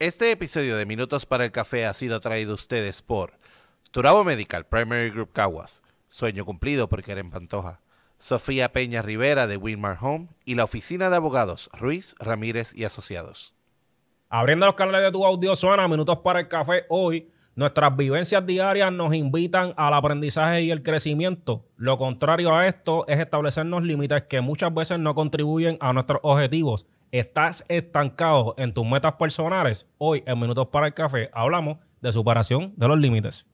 Este episodio de Minutos para el Café ha sido traído a ustedes por Turabo Medical Primary Group Caguas, Sueño Cumplido por Keren Pantoja, Sofía Peña Rivera de Winmar Home y la Oficina de Abogados Ruiz, Ramírez y Asociados. Abriendo los canales de tu audio suena Minutos para el Café hoy. Nuestras vivencias diarias nos invitan al aprendizaje y el crecimiento. Lo contrario a esto es establecernos límites que muchas veces no contribuyen a nuestros objetivos. ¿Estás estancado en tus metas personales? Hoy en Minutos para el Café hablamos de superación de los límites.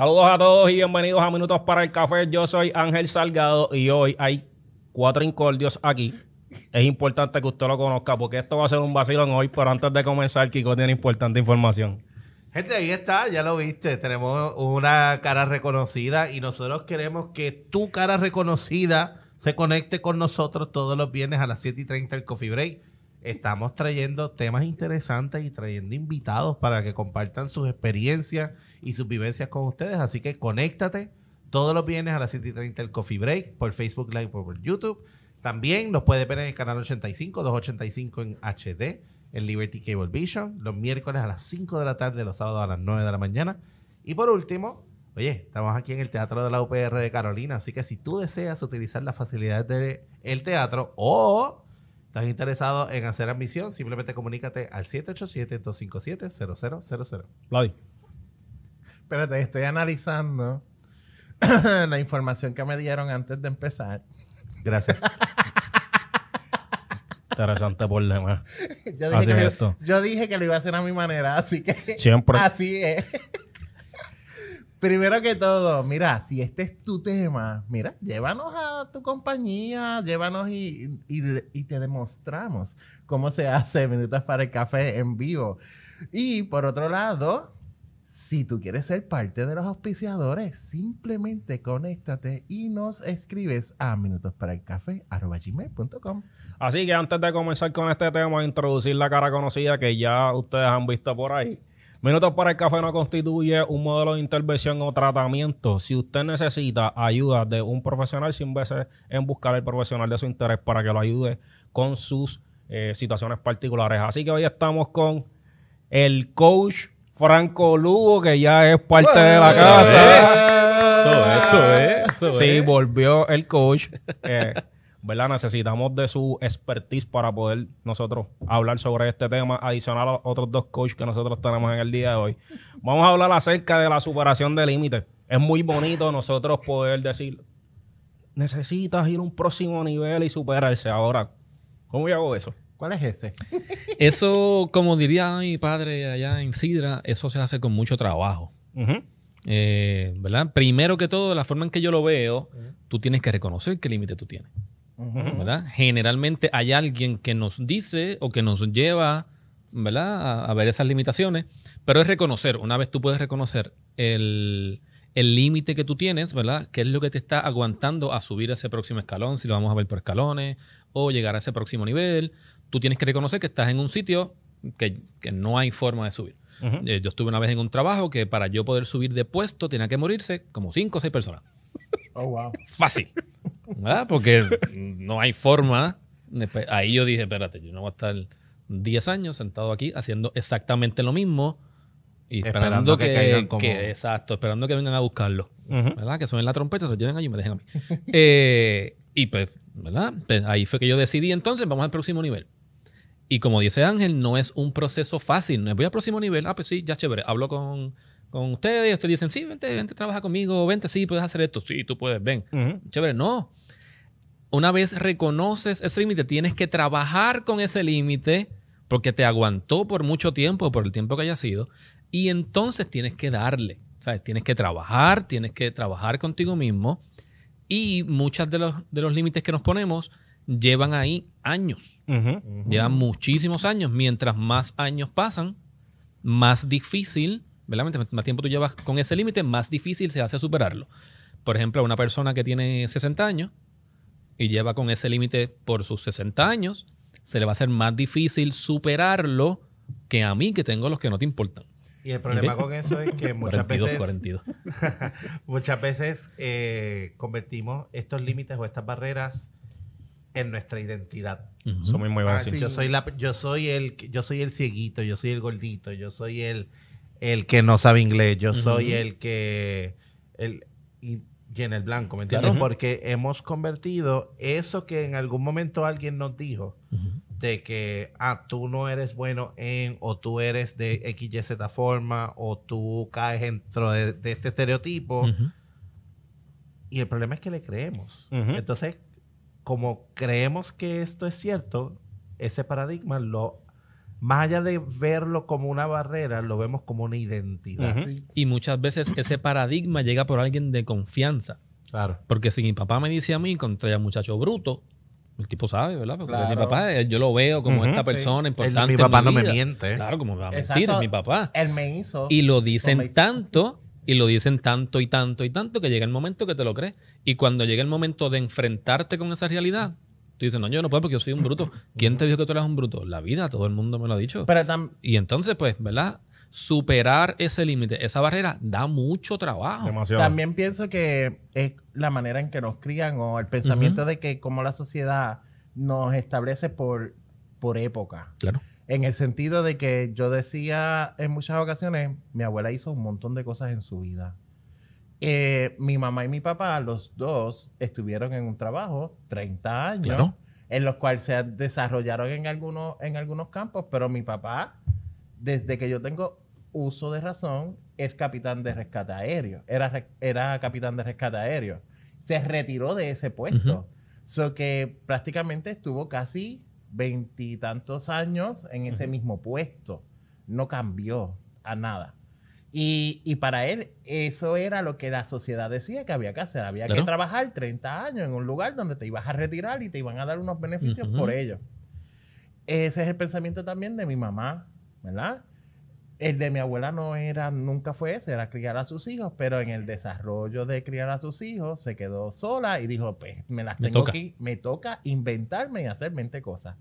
Saludos a todos y bienvenidos a Minutos para el Café. Yo soy Ángel Salgado y hoy hay cuatro incordios aquí. Es importante que usted lo conozca porque esto va a ser un vacilón hoy, pero antes de comenzar, Kiko tiene importante información. Gente, ahí está, ya lo viste. Tenemos una cara reconocida y nosotros queremos que tu cara reconocida se conecte con nosotros todos los viernes a las 7 y 30 del Coffee Break. Estamos trayendo temas interesantes y trayendo invitados para que compartan sus experiencias y sus vivencias con ustedes. Así que conéctate todos los viernes a las 7 y 30 del Coffee Break por Facebook Live o por YouTube. También nos puede ver en el canal 85, 285 en HD, en Liberty Cable Vision, los miércoles a las 5 de la tarde, los sábados a las 9 de la mañana. Y por último, oye, estamos aquí en el Teatro de la UPR de Carolina, así que si tú deseas utilizar las facilidades del teatro o estás interesado en hacer admisión, simplemente comunícate al 787-257-0000. Vladi. Espérate, estoy analizando la información que me dieron antes de empezar. Gracias. Interesante por demás. Yo Así dije, que, es esto. yo dije que lo iba a hacer a mi manera, así que Siempre. así es. Primero que todo, mira, si este es tu tema, mira, llévanos a tu compañía, llévanos y, y, y te demostramos cómo se hace Minutos para el Café en vivo. Y por otro lado, si tú quieres ser parte de los auspiciadores, simplemente conéctate y nos escribes a minutosparaelcafé.com. Así que antes de comenzar con este tema, introducir la cara conocida que ya ustedes han visto por ahí. Minutos para el café no constituye un modelo de intervención o tratamiento. Si usted necesita ayuda de un profesional, sin veces en buscar el profesional de su interés para que lo ayude con sus eh, situaciones particulares. Así que hoy estamos con el coach Franco Lugo, que ya es parte de la casa. Todo eso es. Eso Sí, es. volvió el coach. Eh, ¿Verdad? Necesitamos de su expertise para poder nosotros hablar sobre este tema, adicional a otros dos coaches que nosotros tenemos en el día de hoy. Vamos a hablar acerca de la superación de límites. Es muy bonito nosotros poder decir, necesitas ir a un próximo nivel y superarse. Ahora, ¿cómo yo hago eso? ¿Cuál es ese? Eso, como diría mi padre allá en Sidra, eso se hace con mucho trabajo. Eh, ¿Verdad? Primero que todo, la forma en que yo lo veo, tú tienes que reconocer qué límite tú tienes. ¿Verdad? Generalmente hay alguien que nos dice o que nos lleva, ¿verdad? A, a ver esas limitaciones, pero es reconocer, una vez tú puedes reconocer el el límite que tú tienes, ¿verdad? ¿Qué es lo que te está aguantando a subir a ese próximo escalón? Si lo vamos a ver por escalones o llegar a ese próximo nivel. Tú tienes que reconocer que estás en un sitio que, que no hay forma de subir. Ujú. Eh, yo estuve una vez en un trabajo que para yo poder subir de puesto tenía que morirse como cinco o seis personas. Oh, wow. Fácil. ¿Verdad? Porque no hay forma. Ahí yo dije, espérate, yo no voy a estar 10 años sentado aquí haciendo exactamente lo mismo y Esperando esperando, que que, caigan como- que- exacto, esperando que vengan a buscarlo. Ujú. ¿Verdad? Que suenen la trompeta, se lo lleven allí y me dejen a mí. Eh, y pues, ¿verdad? Pues ahí fue que yo decidí entonces, vamos al próximo nivel. Y como dice Ángel, no es un proceso fácil. No voy al próximo nivel. Ah, pues sí, ya chévere. Hablo con, con ustedes ustedes dicen, sí, vente, vente, trabaja conmigo. Vente, sí, puedes hacer esto. Sí, tú puedes, ven. Ujú. Chévere, no. Una vez reconoces ese límite, tienes que trabajar con ese límite porque te aguantó por mucho tiempo, por el tiempo que haya sido, y entonces tienes que darle. ¿sabes? Tienes que trabajar, tienes que trabajar contigo mismo, y muchos de los, de los límites que nos ponemos llevan ahí años. Ujú. Llevan muchísimos años. Mientras más años pasan, más difícil, ¿verdad? Mientras más tiempo tú llevas con ese límite, más difícil se hace superarlo. Por ejemplo, una persona que tiene 60 años y lleva con ese límite por sus 60 años, se le va a hacer más difícil superarlo que a mí que tengo los que no te importan. Y el problema con eso es que muchas 42, veces, 42. muchas veces eh, convertimos estos límites o estas barreras en nuestra identidad. A Ah, decir. sí. Yo soy la, yo soy el, yo soy el cieguito, yo soy el gordito, yo soy el, el que no sabe inglés, yo soy el que, el y, y en el blanco, ¿me entiendes? Claro. Porque hemos convertido eso que en algún momento alguien nos dijo de que ah tú no eres bueno en o tú eres de X y Z forma o tú caes dentro de, de este estereotipo y el problema es que le creemos. Entonces, como creemos que esto es cierto, ese paradigma lo más allá de verlo como una barrera, lo vemos como una identidad. Sí. Y muchas veces ese paradigma llega por alguien de confianza. Claro. Porque si mi papá me dice a mí contra el muchacho bruto, el tipo sabe, ¿verdad? Porque Claro. mi papá, él- yo lo veo como esta sí. persona El- importante. mi papá en no me miente. Claro, como me va a mentir, Exacto. es mi papá. Él me hizo. Y lo dicen tanto, y lo dicen tanto y tanto y tanto, que llega el momento que te lo crees. Y cuando llega el momento de enfrentarte con esa realidad, tú dices, no, yo no puedo porque yo soy un bruto. ¿Quién te dijo que tú eres un bruto? La vida, todo el mundo me lo ha dicho. Pero Y entonces, pues, ¿verdad? Superar ese límite, esa barrera, da mucho trabajo. Demasiado. También pienso que es la manera en que nos crían o el pensamiento de que como la sociedad nos establece por, por época. Claro. En el sentido de que yo decía en muchas ocasiones, mi abuela hizo un montón de cosas en su vida. Eh, mi mamá y mi papá, los dos, estuvieron en un trabajo 30 años, Claro. en los cuales se desarrollaron en algunos, en algunos campos, pero mi papá, desde que yo tengo uso de razón, es capitán de rescate aéreo. Era, era capitán de rescate aéreo. Se retiró de ese puesto. So que prácticamente estuvo casi veintitantos años en ese mismo puesto. No cambió a nada. Y, y para él, eso era lo que la sociedad decía que había que hacer. Había que Claro. trabajar 30 años en un lugar donde te ibas a retirar y te iban a dar unos beneficios Ujú. por ello. Ese es el pensamiento también de mi mamá, ¿verdad? El de mi abuela no era, nunca fue ese, era criar a sus hijos, pero en el desarrollo de criar a sus hijos se quedó sola y dijo, pues me las tengo que, me toca inventarme y hacer 20 cosas.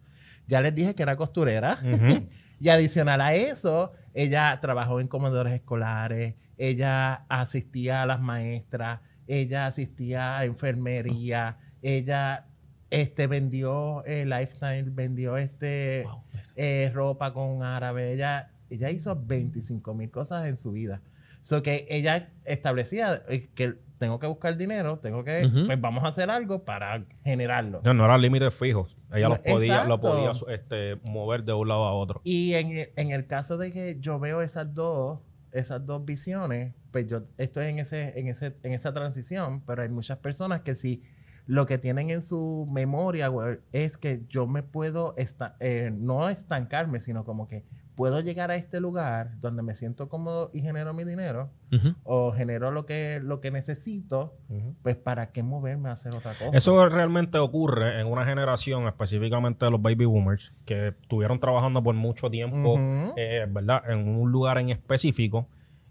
Ya les dije que era costurera. Ujú. Y adicional a eso, ella trabajó en comedores escolares, ella asistía a las maestras, ella asistía a enfermería, ella este, vendió eh, Lifestyle, vendió este, Wow. eh, ropa con árabe, ella, ella hizo 25 mil cosas en su vida. So que ella establecía eh, que tengo que buscar dinero, tengo que, pues vamos a hacer algo para generarlo. No, no eran límites fijos. Ella No, los podía, lo podía este, mover de un lado a otro. Y en, en el caso de que yo veo esas dos, esas dos visiones, pues yo estoy en ese, en ese, en esa transición, pero hay muchas personas que sí lo que tienen en su memoria güey, es que yo me puedo esta- eh, no estancarme, sino como que puedo llegar a este lugar donde me siento cómodo y genero mi dinero Ujú. o genero lo que, lo que necesito, pues para qué moverme a hacer otra cosa. Eso realmente ocurre en una generación, específicamente de los baby boomers, que estuvieron trabajando por mucho tiempo, eh, ¿verdad? En un lugar en específico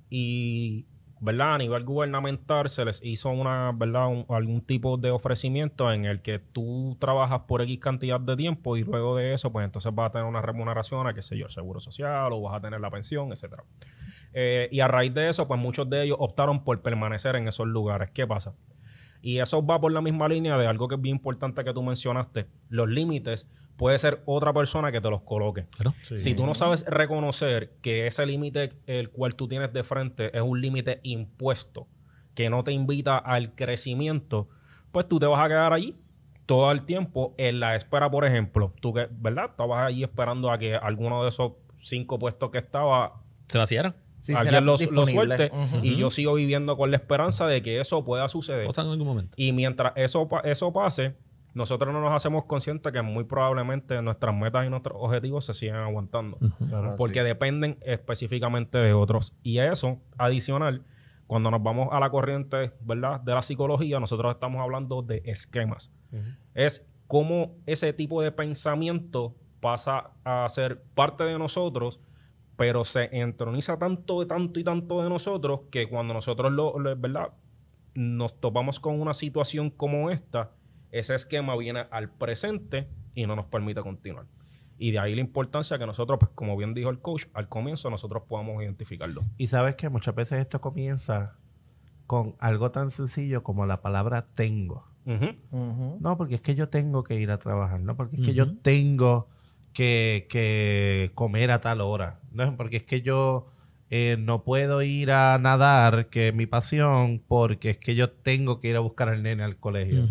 y, ¿verdad? A nivel gubernamental se les hizo una, ¿verdad? Un- algún tipo de ofrecimiento en el que tú trabajas por X cantidad de tiempo y luego de eso, pues entonces vas a tener una remuneración a, qué sé yo, el seguro social o vas a tener la pensión, etcétera. Eh, y a raíz de eso, pues muchos de ellos optaron por permanecer en esos lugares. ¿Qué pasa? Y eso va por la misma línea de algo que es bien importante que tú mencionaste. Los límites puede ser otra persona que te los coloque. Claro. Si tú no sabes reconocer que ese límite el cual tú tienes de frente es un límite impuesto, que no te invita al crecimiento, pues tú te vas a quedar allí todo el tiempo en la espera, por ejemplo. Tú que, ¿verdad? Estabas allí esperando a que alguno de esos cinco puestos que estaba Se vaciaron. Sí, alguien los, los disponible. suelte. Y yo sigo viviendo con la esperanza de que eso pueda suceder. Cosa en algún momento. Y mientras eso, eso pase, nosotros no nos hacemos conscientes que muy probablemente nuestras metas y nuestros objetivos se sigan aguantando. Claro, Porque sí. dependen específicamente de otros. Y eso, adicional, cuando nos vamos a la corriente ¿verdad? de la psicología, nosotros estamos hablando de esquemas. Es cómo ese tipo de pensamiento pasa a ser parte de nosotros pero se entroniza tanto, tanto y tanto de nosotros que cuando nosotros lo, lo- ¿verdad? nos topamos con una situación como esta, ese esquema viene al presente y no nos permite continuar. Y de ahí la importancia que nosotros, pues, como bien dijo el coach, al comienzo nosotros podamos identificarlo. Y sabes que muchas veces esto comienza con algo tan sencillo como la palabra tengo. No, porque es que yo tengo que ir a trabajar, no, porque es que yo tengo que, que comer a tal hora, no, porque es que yo eh, no puedo ir a nadar, que es mi pasión, porque es que yo tengo que ir a buscar al nene al colegio.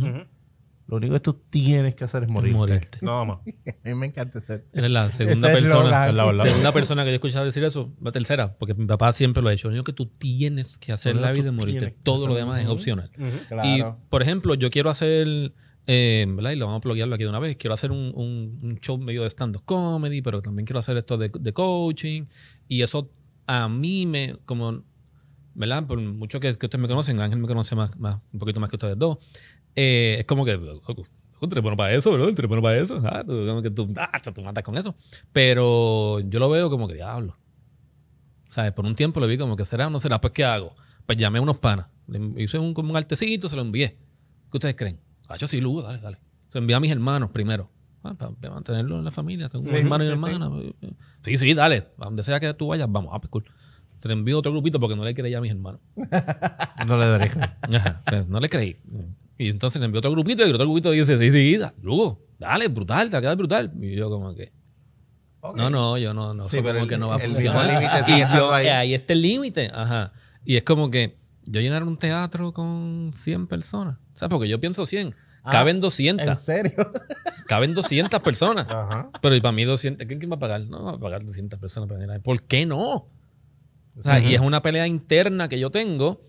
Lo único que tú tienes que hacer es morirte. Morirte. Nada más. A mí me encanta ese. Eres la segunda Ese persona, eslogan. Es la verdad. segunda persona que yo he escuchado decir eso, la tercera, porque mi papá siempre lo ha hecho. Lo único que tú tienes que hacer en Solo la vida es morirte. Todo lo demás es opcional. Y, Claro. por ejemplo, yo quiero hacer, eh. Y lo vamos a pluguearlo aquí de una vez. Quiero hacer un, un- un show medio de stand-up comedy, pero también quiero hacer esto de, de coaching. Y eso a mí me, como, ¿verdad? Por mucho que, que ustedes me conocen, Ángel me conoce más, más, un poquito más que ustedes dos. eh, es como que, eres bueno para eso. Tú eres bueno para eso. Ah, tú, como que tú, ah, tú matas con eso. Pero yo lo veo como que diablo. ¿Sabes? Por un tiempo lo vi como que será o no será. Pues, ¿qué hago? Pues llamé a unos panas. Le hice un, como un artecito, se lo envié. ¿Qué ustedes creen? Ah, yo sí, Lugo, dale, dale. Se envié a mis hermanos primero. Ah, para, mantenerlo en la familia. Tengo Sí, un hermano y sí, una hermana. Sí, sí, dale. A donde sea que tú vayas, vamos. Ah, pues cool. Se lo envío a otro grupito porque no le creía a mis hermanos. No le. Ajá, pues, no le creí. Y entonces le envió otro grupito y el otro grupito dice, sí, sí, da, Lugo, dale, brutal, te va a quedar brutal. Y yo como que, no, no, yo no, no, Sí, como el- que no va a funcionar. Y yo, ahí. ahí está el límite, ajá. Y es como que yo llenar un teatro con 100 personas, ¿sabes? Porque yo pienso 100, Ah, caben ¿En 200, serio? caben 200 personas. Ajá. Pero y para mí 200, ¿quién, quién va a pagar? No va a pagar 200 personas para. ¿Por qué no? O sea, Y es una pelea interna que yo tengo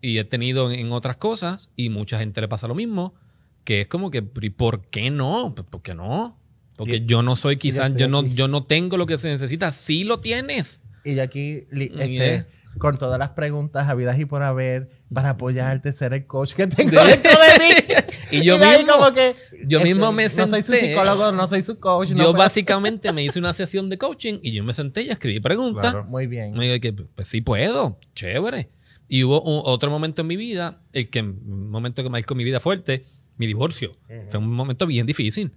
y he tenido en, en otras cosas y mucha gente le pasa lo mismo, que es como que, ¿pero ¿y ¿por qué no? Pues, ¿Por qué no? Porque Y- yo no soy quizás, yo no, yo no tengo lo que se necesita. Sí lo tienes. Y aquí, este. Con todas las preguntas habidas y por haber, para apoyarte, ser el coach que tengo dentro de mí. Y yo ahí mismo- como que, yo este, mismo me No soy su senté. psicólogo, no soy su coach. no Yo puedo- básicamente me hice una sesión de coaching y yo me senté y escribí preguntas. Claro. Muy bien. Me digo que, pues sí puedo, chévere. Y hubo un- otro momento en mi vida, el que un momento que marcó mi vida fuerte, mi divorcio. Fue un momento bien difícil.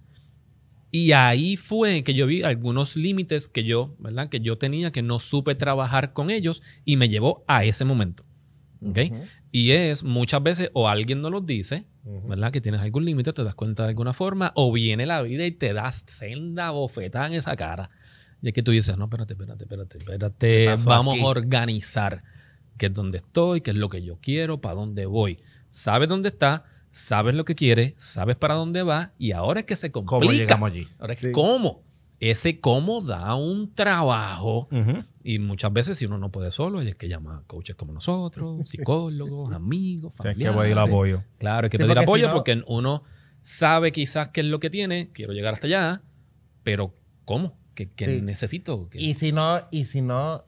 Y ahí fue que yo vi algunos límites que yo, ¿verdad? Que yo tenía que no supe trabajar con ellos y me llevó a ese momento. ¿Ok? Ujú. Y es muchas veces o alguien nos lo dice, ¿verdad? Que tienes algún límite, te das cuenta de alguna forma, o viene la vida y te das senda bofetada en esa cara. Y es que tú dices, no, espérate, espérate, espérate, espérate, vamos aquí? a organizar qué es donde estoy, qué es lo que yo quiero, para dónde voy. Sabes dónde está, sabes lo que quieres, sabes para dónde va, y ahora es que se complica. ¿Cómo llegamos allí? Ahora es que Sí. cómo. Ese cómo da un trabajo. Y muchas veces, si uno no puede solo, hay que llamar a coaches como nosotros, psicólogos, amigos, Tienes que familiares. pedir apoyo. Claro, hay que Sí, pedir porque apoyo si no- porque uno sabe quizás qué es lo que tiene, quiero llegar hasta allá, pero ¿cómo? ¿Qué, qué Sí. necesito? ¿Qué- Y si no, y si no,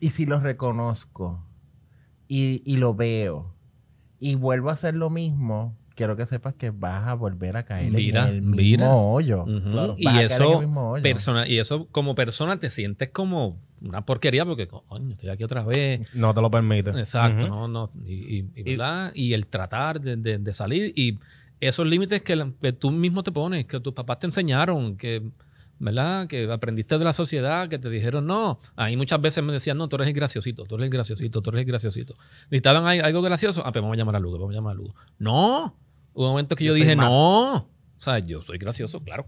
y si lo reconozco y, y lo veo y vuelvo a hacer lo mismo, quiero que sepas que vas a volver a caer Mira, en el mismo hoyo. Claro, Y eso, mismo hoyo. persona, y eso como persona te sientes como una porquería porque, coño, estoy aquí otra vez. No te lo permite. Exacto, no, no. Y, y- y, ¿verdad? y el tratar de, de- de salir y esos límites que, la- que tú mismo te pones, que tus papás te enseñaron, que, ¿verdad? Que aprendiste de la sociedad, que te dijeron no. Ahí muchas veces me decían, no, tú eres el graciosito, tú eres el graciosito, tú eres el graciosito. Necesitaban al- algo gracioso, ah, pues vamos a llamar a Lugo, vamos a llamar a Lugo. No, hubo momentos que yo, Yo dije, no. O sea, yo soy gracioso, claro.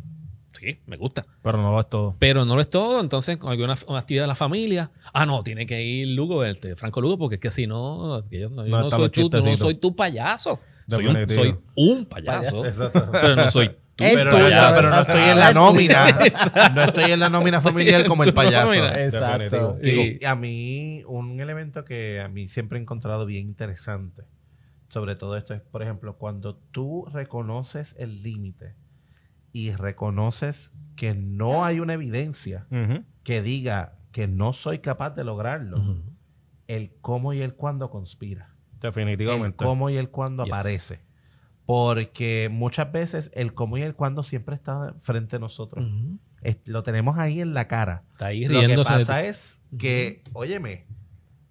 Sí, me gusta. Pero no lo es todo. Pero no lo es todo. Entonces, con alguna una actividad de la familia. Ah, no, tiene que ir Lugo, este, Franco Lugo, porque es que si no, que yo, no, yo No no soy tú, no soy tu payaso. Soy un, soy un payaso, pero no soy tú. Pero, ya, pero no estoy en la nómina. No estoy en la nómina familiar como el payaso. Exacto. Definitivo. Y a mí, un elemento que a mí siempre he encontrado bien interesante sobre todo esto es, por ejemplo, cuando tú reconoces el límite y reconoces que no hay una evidencia que diga que no soy capaz de lograrlo, el cómo y el cuándo conspira. El Definitivamente. cómo y el cuándo Yes. aparece. Porque muchas veces el cómo y el cuándo siempre está frente a nosotros. Es- lo tenemos ahí en la cara. Está ahí Lo que pasa es que, óyeme,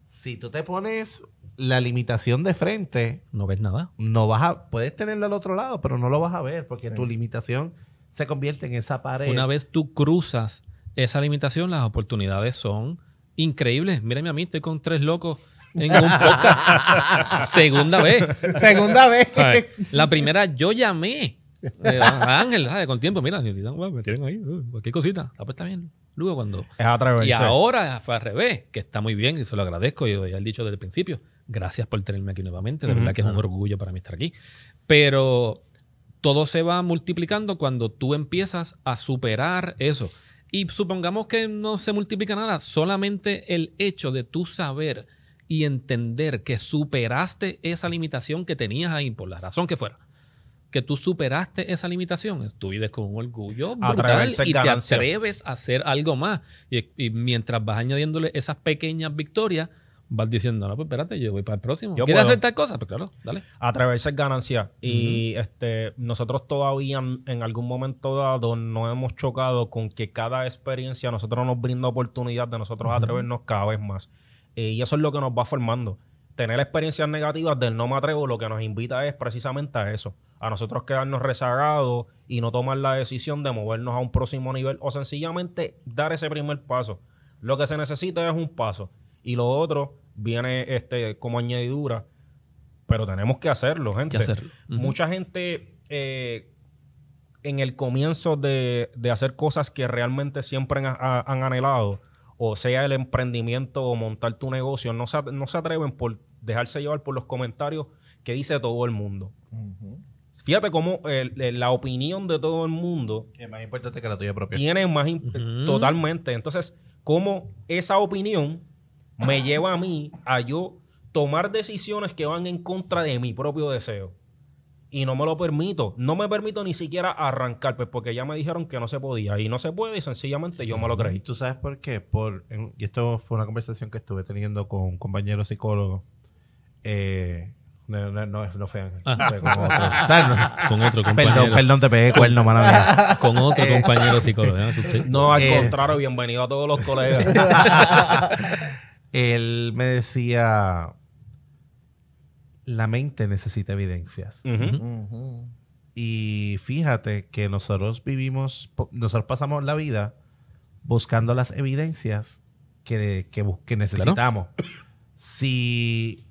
si tú te pones la limitación de frente, No ves nada. no vas a, puedes tenerlo al otro lado, pero no lo vas a ver porque tu limitación se convierte en esa pared. Una vez tú cruzas esa limitación, las oportunidades son increíbles. Mírame a mí, estoy con tres locos en un podcast. Segunda vez. Segunda vez. La primera, yo llamé eh, a Ángel, ¿sabes? Con tiempo, mira, me tienen ahí, uh, cualquier cosita. Ah, pues está bien. Luego cuando... Es. Y ahora fue al revés, que está muy bien y se lo agradezco. Yo ya he dicho desde el principio. Gracias por tenerme aquí nuevamente. De verdad que es un orgullo para mí estar aquí. Pero todo se va multiplicando cuando tú empiezas a superar eso. Y supongamos que no se multiplica nada, solamente el hecho de tú saber y entender que superaste esa limitación que tenías ahí, por la razón que fuera, que tú superaste esa limitación, tú vives con un orgullo brutal y te atreves a hacer algo más. Y, y mientras vas añadiéndole esas pequeñas victorias, vas diciendo, no, pues espérate, yo voy para el próximo. Yo ¿Quieres puedo. hacer tal cosa? Pues claro, dale. Atreverse es ganancia. Y este, nosotros todavía en, algún momento dado nos hemos chocado con que cada experiencia a nosotros nos brinda oportunidad de nosotros atrevernos cada vez más. Eh, y eso es lo que nos va formando. Tener experiencias negativas del no me atrevo lo que nos invita es precisamente a eso. A nosotros quedarnos rezagados y no tomar la decisión de movernos a un próximo nivel o sencillamente dar ese primer paso. Lo que se necesita es un paso. Y lo otro viene este, como añadidura pero tenemos que hacerlo, gente. que hacerlo. Ujú. Mucha gente eh, en el comienzo de, de hacer cosas que realmente siempre han, ha- han anhelado, o sea el emprendimiento o montar tu negocio, no se, no se atreven por dejarse llevar por los comentarios que dice todo el mundo. Fíjate cómo el- el- la opinión de todo el mundo Es más importante que la tuya propia. tiene más Ujú. totalmente. Entonces, cómo esa opinión me lleva a mí a yo tomar decisiones que van en contra de mi propio deseo. Y no me lo permito. No me permito ni siquiera arrancar, pues porque ya me dijeron que no se podía. Y no se puede, y sencillamente yo me lo creí. ¿Tú sabes por qué? Por, en- y esto fue una conversación que estuve teniendo con un compañero psicólogo. Eh, no, no, no, no fue Ángel, Ah. fue con otro. No- Con otro compañero. Perdón, perdón, te pegué cuerno, mala mía. Con otro compañero psicólogo. ¿eh? No, al Eh. contrario, bienvenido a todos los colegas. Él me decía, la mente necesita evidencias. Y fíjate que nosotros vivimos, nosotros pasamos la vida buscando las evidencias que, que, bus- que necesitamos. Si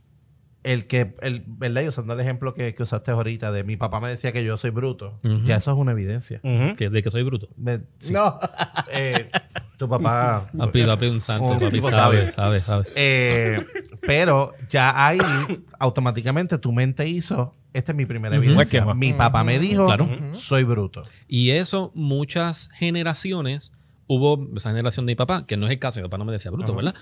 el que, el, ¿verdad? Y usando el ejemplo que, que usaste ahorita de mi papá me decía que yo soy bruto, Ujú. ya eso es una evidencia. Ujú. que- de que soy bruto. Me- sí. No. Eh, tu papá... Papi, papi, un santo, Un papi, sabe, sabe, sabe. Eh, pero ya ahí automáticamente tu mente hizo, esta es mi primera Ujú. evidencia. Esquema. Mi papá me dijo, Claro. soy bruto. Y eso, muchas generaciones, hubo esa generación de mi papá, que no es el caso, mi papá no me decía bruto, ¿verdad?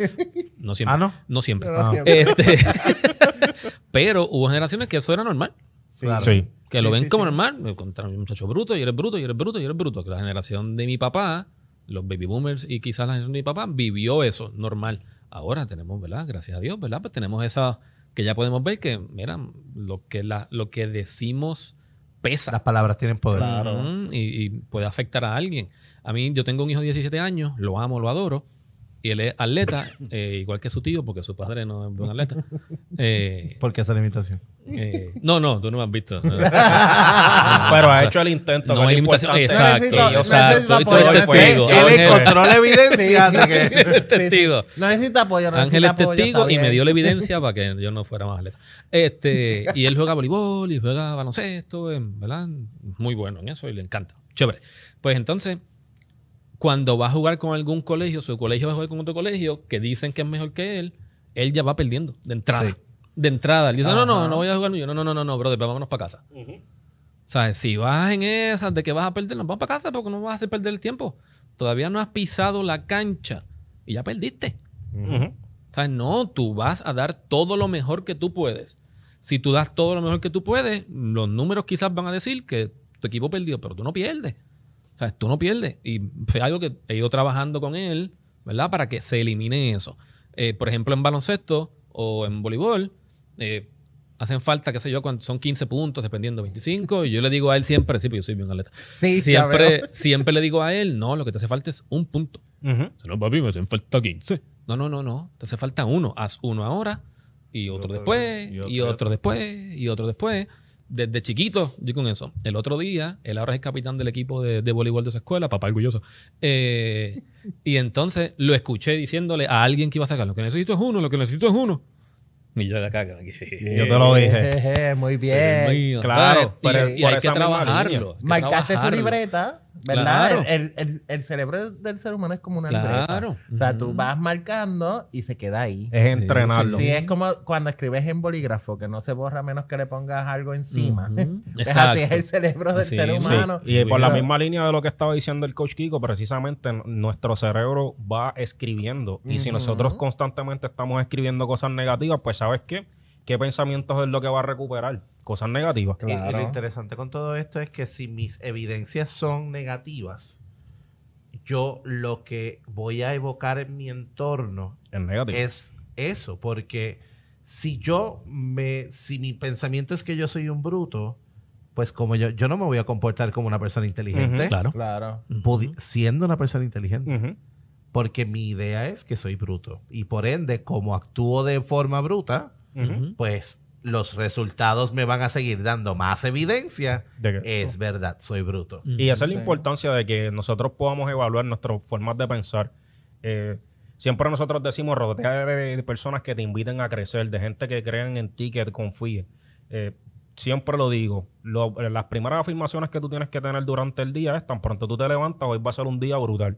No siempre. Ah, ¿no? No siempre. No, Ah. siempre. Este, pero hubo generaciones que eso era normal. Sí. Claro. Sí. Que lo Sí, ven sí, como sí. normal. Me encontraron un muchacho bruto y eres bruto y eres bruto y eres bruto. Que la generación de mi papá, los baby boomers y quizás la generación de mi papá, vivió eso normal. Ahora tenemos, ¿verdad? Gracias a Dios, ¿verdad? Pues tenemos esa que ya podemos ver que, mira, lo que, la, lo que decimos pesa. Las palabras tienen poder. Ujú, y, y puede afectar a alguien. A mí, yo tengo un hijo de 17 años, lo amo, lo adoro. Y él es atleta, eh, igual que su tío, porque su padre no es buen atleta. Eh, ¿Por qué esa limitación? eh, no, no, tú no me has visto. No, Pero ha hecho el intento. No hay es limitación. importante. Exacto, Necesito- exacto. necesito Y tú eres apoyo, testigo. necesito- Él encontró la evidencia de que... Testigo. No necesita apoyo. No Ángel es testigo y me dio la evidencia para que yo no fuera más atleta. Este, y él juega voleibol y juega baloncesto, ¿verdad? Muy bueno en eso y le encanta. Chévere. Pues entonces, cuando va a jugar con algún colegio, su colegio va a jugar con otro colegio que dicen que es mejor que él, él ya va perdiendo de entrada. Sí. De entrada. Él dice, no, no, no voy a jugar. Yo, no, no, no, no, no, brother, pues vámonos para casa. ¿Sabes? Si vas en esas de que vas a perder, nos vamos para casa porque no vas a hacer perder el tiempo. Todavía no has pisado la cancha y ya perdiste. ¿Sabes? No, tú vas a dar todo lo mejor que tú puedes. Si tú das todo lo mejor que tú puedes, los números quizás van a decir que tu equipo perdió, pero tú no pierdes. ¿Sabes? Tú no pierdes. Y fue algo que he ido trabajando con él, ¿verdad? Para que se elimine eso. Eh, por ejemplo, en baloncesto o en voleibol, eh, hacen falta, qué sé yo, cuando son 15 puntos, dependiendo, 25. Y yo le digo a él siempre, sí, porque yo soy bien atleta. Sí, siempre, siempre le digo a él, no, lo que te hace falta es un punto. Ujú. No, papi, me hacen falta 15. No, no, no, no. Te hace falta uno. Haz uno ahora y otro otro- después, y otro después, y otro después. Desde chiquito, yo con eso. El otro día, él ahora es el capitán del equipo de, de voleibol de su escuela, papá orgulloso. Eh, y entonces lo escuché diciéndole a alguien que iba a sacar, lo que necesito es uno, lo que necesito es uno. Y yo de acá, que- Yo te lo dije. Jeje, Muy bien. Claro, Pues, y- pero y, por hay que trabajarlo. hay que Marcaste su trabajarlo. libreta, ¿verdad? Claro. El, el- el cerebro del ser humano es como una libreta. Claro. O sea, tú vas marcando y se queda ahí. Es entrenarlo. Sí, es como cuando escribes en bolígrafo, que no se borra menos que le pongas algo encima. Es así, es el cerebro del Sí, ser sí. humano. Y por la misma línea de lo que estaba diciendo el coach Kiko, precisamente nuestro cerebro va escribiendo. Y si nosotros constantemente estamos escribiendo cosas negativas, pues ¿sabes qué? ¿Qué pensamientos es lo que va a recuperar? Cosas negativas. Y- Y, Claro. lo interesante con todo esto es que si mis evidencias son negativas, yo lo que voy a evocar en mi entorno Es negativo. es eso, porque si yo me, si mi pensamiento es que yo soy un bruto, pues como yo, yo no me voy a comportar como una persona inteligente, Claro. Claro. pudi- siendo una persona inteligente, Ujú. porque mi idea es que soy bruto y por ende, como actúo de forma bruta, Pues los resultados me van a seguir dando más evidencia. De que- Es verdad, soy bruto. Y esa es Sí. la importancia de que nosotros podamos evaluar nuestras formas de pensar. Eh, siempre nosotros decimos rodea de, personas que te inviten a crecer, de gente que crean en ti, que te confíen. Eh, siempre lo digo, lo- las primeras afirmaciones que tú tienes que tener durante el día es tan pronto tú te levantas, hoy va a ser un día brutal.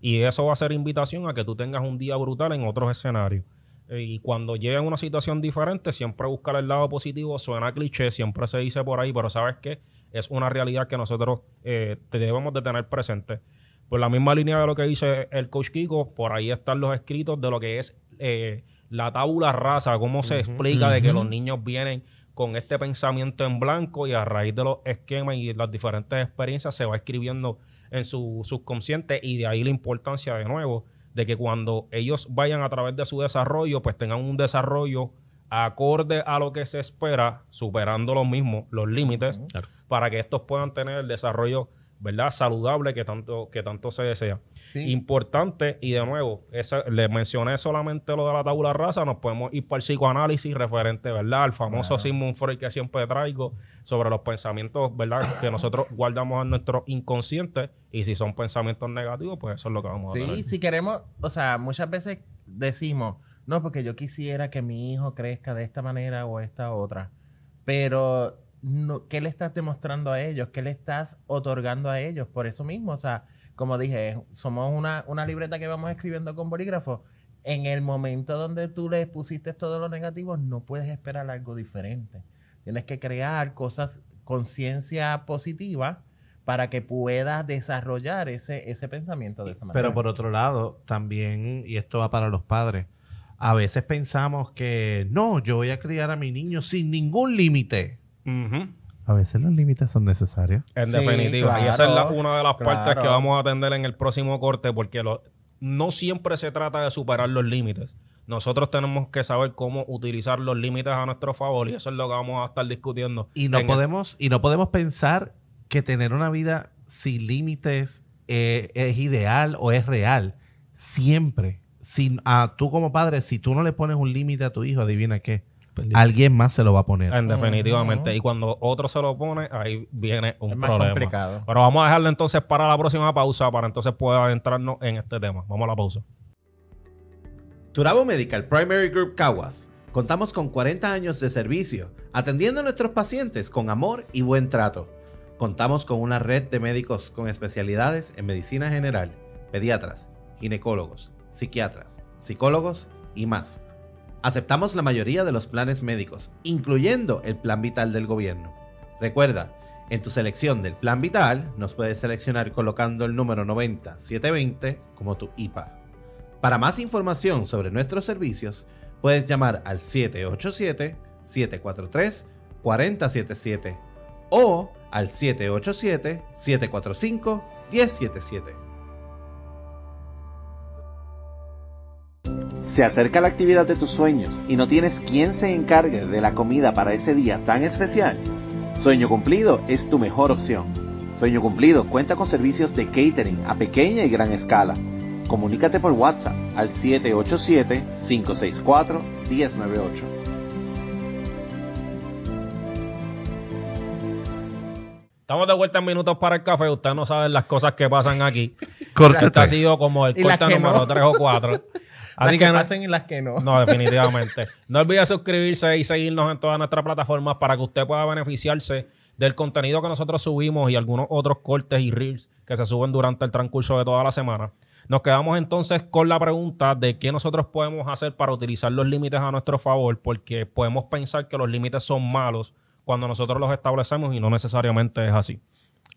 Y eso va a ser invitación a que tú tengas un día brutal en otros escenarios. Y cuando llega una situación diferente, siempre buscar el lado positivo. Suena cliché, siempre se dice por ahí, pero ¿sabes qué? Es una realidad que nosotros eh, debemos de tener presente. Por la misma línea de lo que dice el coach Kiko, por ahí están los escritos de lo que es eh, la tabula rasa, cómo se explica de que los niños vienen con este pensamiento en blanco y a raíz de los esquemas y las diferentes experiencias se va escribiendo en su subconsciente y de ahí la importancia de nuevo de que cuando ellos vayan a través de su desarrollo pues tengan un desarrollo acorde a lo que se espera, superando los mismos, los límites, Claro. para que estos puedan tener el desarrollo ¿verdad? saludable que tanto, que tanto se desea. Sí. Importante, y de nuevo, esa, le mencioné solamente lo de la tabula rasa, nos podemos ir para el psicoanálisis referente, ¿verdad? Al famoso Claro. Sigmund Freud que siempre traigo sobre los pensamientos, ¿verdad? Que nosotros guardamos en nuestro inconsciente, y si son pensamientos negativos, pues eso es lo que vamos a Sí, si queremos, o sea, muchas veces decimos, no, porque yo quisiera que mi hijo crezca de esta manera o esta otra, pero no, ¿qué le estás demostrando a ellos? ¿Qué le estás otorgando a ellos? Por eso mismo, o sea, como dije, somos una, una libreta que vamos escribiendo con bolígrafo. En el momento donde tú le pusiste todo lo negativo, no puedes esperar algo diferente. Tienes que crear cosas, conciencia positiva para que puedas desarrollar ese, ese pensamiento de esa manera. Pero por otro lado, también, y esto va para los padres, a veces pensamos que no, yo voy a criar a mi niño sin ningún límite. Ujú. A veces los límites son necesarios. En Sí, definitiva. y esa es la- claro, una de las partes que claro. vamos a atender en el próximo corte, porque lo- no siempre se trata de superar los límites. Nosotros tenemos que saber cómo utilizar los límites a nuestro favor y eso es lo que vamos a estar discutiendo. Y no el- podemos, y no podemos pensar que tener una vida sin límites eh, es ideal o es real. Siempre. Sin, a, tú como padre, si tú no le pones un límite a tu hijo, adivina qué. Perdiste. Alguien más se lo va a poner. En definitivamente. Y cuando otro se lo pone, ahí viene un es más problema. complicado. Pero vamos a dejarlo entonces para la próxima pausa, para entonces poder adentrarnos en este tema. Vamos a la pausa. Turabo Medical Primary Group Caguas. Contamos con 40 años de servicio, atendiendo a nuestros pacientes con amor y buen trato. Contamos con una red de médicos con especialidades en medicina general, pediatras, ginecólogos, psiquiatras, psicólogos y más. Aceptamos la mayoría de los planes médicos, incluyendo el plan vital del gobierno. Recuerda, en tu selección del plan vital nos puedes seleccionar colocando el número 90720 como tu IPA. Para más información sobre nuestros servicios, puedes llamar al 787-743-4077 o al 787-745-1077. Se acerca la actividad de tus sueños y no tienes quien se encargue de la comida para ese día tan especial. Sueño Cumplido es tu mejor opción. Sueño Cumplido cuenta con servicios de catering a pequeña y gran escala. Comunícate por WhatsApp al 787-564-1098. Estamos de vuelta en minutos para el café. Ustedes no saben las cosas que pasan aquí. Corte Este ha sido como el corte número no. 3 o 4. Las Así que que no, pasen y las que no. no, definitivamente. No olvide suscribirse y seguirnos en todas nuestras plataformas para que usted pueda beneficiarse del contenido que nosotros subimos y algunos otros cortes y reels que se suben durante el transcurso de toda la semana. Nos quedamos entonces con la pregunta de qué nosotros podemos hacer para utilizar los límites a nuestro favor, porque podemos pensar que los límites son malos cuando nosotros los establecemos y no necesariamente es así.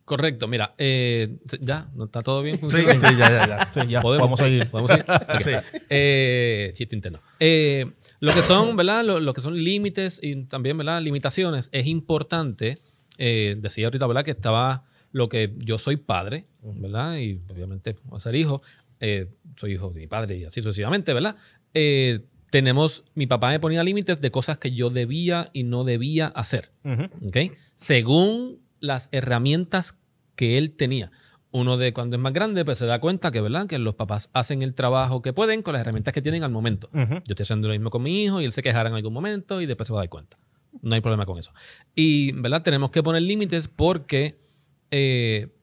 Correcto, mira, eh, ya, ¿no está todo bien? Sí, sí, ya, ya, ya. Sí, ya, podemos seguir. ¿Podemos? Ok. Eh, chiste interno. Eh, lo que son, ¿verdad? Lo, lo que son límites y también, ¿verdad? Limitaciones. Es importante, eh, decía ahorita, ¿verdad? Que estaba lo que yo soy padre, ¿verdad? Y obviamente voy a ser hijo. Soy hijo de mi padre y así sucesivamente, ¿verdad? Tenemos, mi papá me ponía límites de cosas que yo debía y no debía hacer. ¿ok? Según las herramientas que él tenía. Uno de cuando es más grande, pues se da cuenta que, ¿verdad? Que los papás hacen el trabajo que pueden con las herramientas que tienen al momento. Yo estoy haciendo lo mismo con mi hijo y él se quejará en algún momento y después se va a dar cuenta. No hay problema con eso. Y, ¿verdad? Tenemos que poner límites porque eh,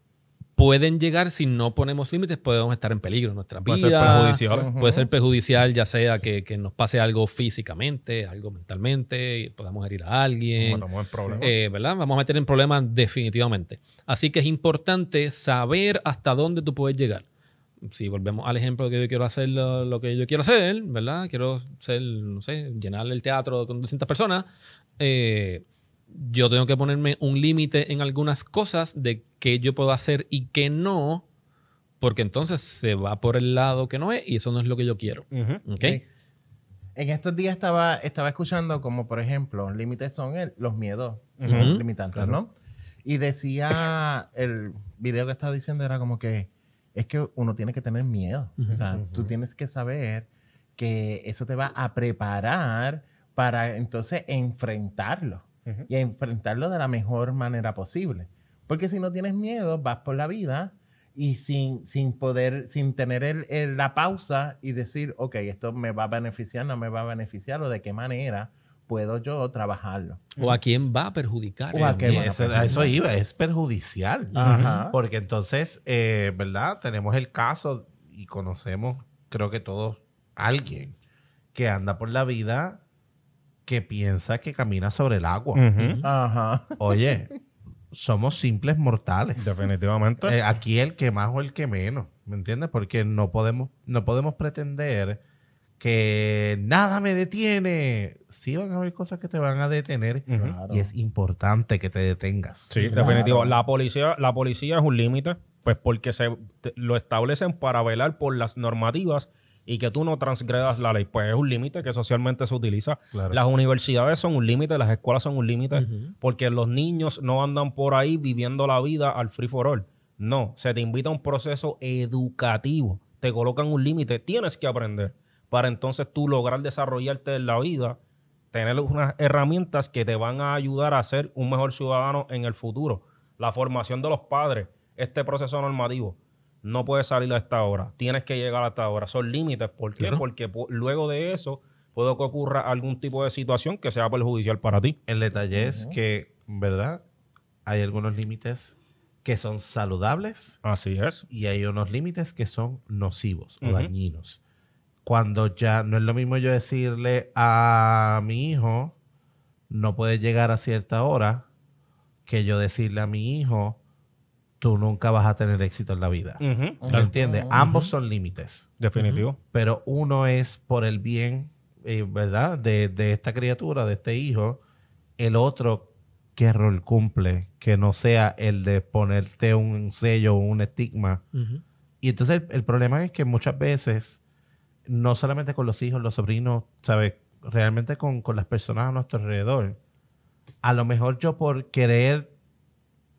pueden llegar, si no ponemos límites, podemos estar en peligro nuestra Puede vida. ser perjudicial. Puede ser perjudicial, ya sea que, que nos pase algo físicamente, algo mentalmente, y podamos herir a alguien. Bueno, en problemas. Eh, ¿verdad? Vamos a meter en problemas definitivamente. Así que es importante saber hasta dónde tú puedes llegar. Si volvemos al ejemplo de que yo quiero hacer lo, lo que yo quiero hacer, ¿verdad? Quiero ser, no sé, llenar el teatro con 200 personas. eh, yo tengo que ponerme un límite en algunas cosas de qué yo puedo hacer y qué no, porque entonces se va por el lado que no es y eso no es lo que yo quiero. Ujú. ¿Ok? Sí. En estos días estaba, estaba escuchando como, por ejemplo, límites son el- los miedos, son Ujú, limitantes, ¿no? Y decía, el video que estaba diciendo era como que es que uno tiene que tener miedo. O sea, tú tienes que saber que eso te va a preparar para entonces enfrentarlo. Y enfrentarlo de la mejor manera posible. Porque si no tienes miedo, vas por la vida y sin, sin poder, sin tener el- el- la pausa y decir, ok, esto me va a beneficiar, no me va a beneficiar, o de qué manera puedo yo trabajarlo. O a quién va a perjudicar. O a eso. qué a a iba, es perjudicial. Ajá. Porque entonces, eh, ¿verdad? Tenemos el caso y conocemos, creo que todos, alguien que anda por la vida que piensa que camina sobre el agua. Ujú. Ajá. Oye, somos simples mortales. Definitivamente. Eh, aquí el que más o el que menos, ¿me entiendes? Porque no podemos, no podemos pretender que nada me detiene. Sí van a haber cosas que te van a detener Ujú. Claro. y es importante que te detengas. Sí, Claro. definitivo. La policía, la policía es un límite, pues porque se te- lo establecen para velar por las normativas y que tú no transgredas la ley. Pues es un límite que socialmente se utiliza. Claro. Las universidades son un límite, las escuelas son un límite, porque los niños no andan por ahí viviendo la vida al free for all. No, se te invita a un proceso educativo. Te colocan un límite, tienes que aprender para entonces tú lograr desarrollarte en la vida, tener unas herramientas que te van a ayudar a ser un mejor ciudadano en el futuro. La formación de los padres, este proceso normativo, no puede salir a esta hora, tienes que llegar a esta hora. Son límites, ¿por qué? Claro. Porque luego de eso puede que ocurra algún tipo de situación que sea perjudicial para ti. El detalle es que, ¿verdad? Hay algunos límites que son saludables Así es. y hay unos límites que son nocivos o dañinos. Cuando ya no es lo mismo yo decirle a mi hijo, no puedes llegar a cierta hora, que yo decirle a mi hijo, tú nunca vas a tener éxito en la vida. Ujú. ¿Lo entiendes? Ambos son límites, Definitivo. pero uno es por el bien, eh, ¿verdad? De, de esta criatura, de este hijo. El otro, ¿qué rol cumple? Que no sea el de ponerte un sello o un estigma y entonces el, el problema es que muchas veces, no solamente con los hijos, los sobrinos, ¿sabes? Realmente con, con las personas a nuestro alrededor, a lo mejor yo por querer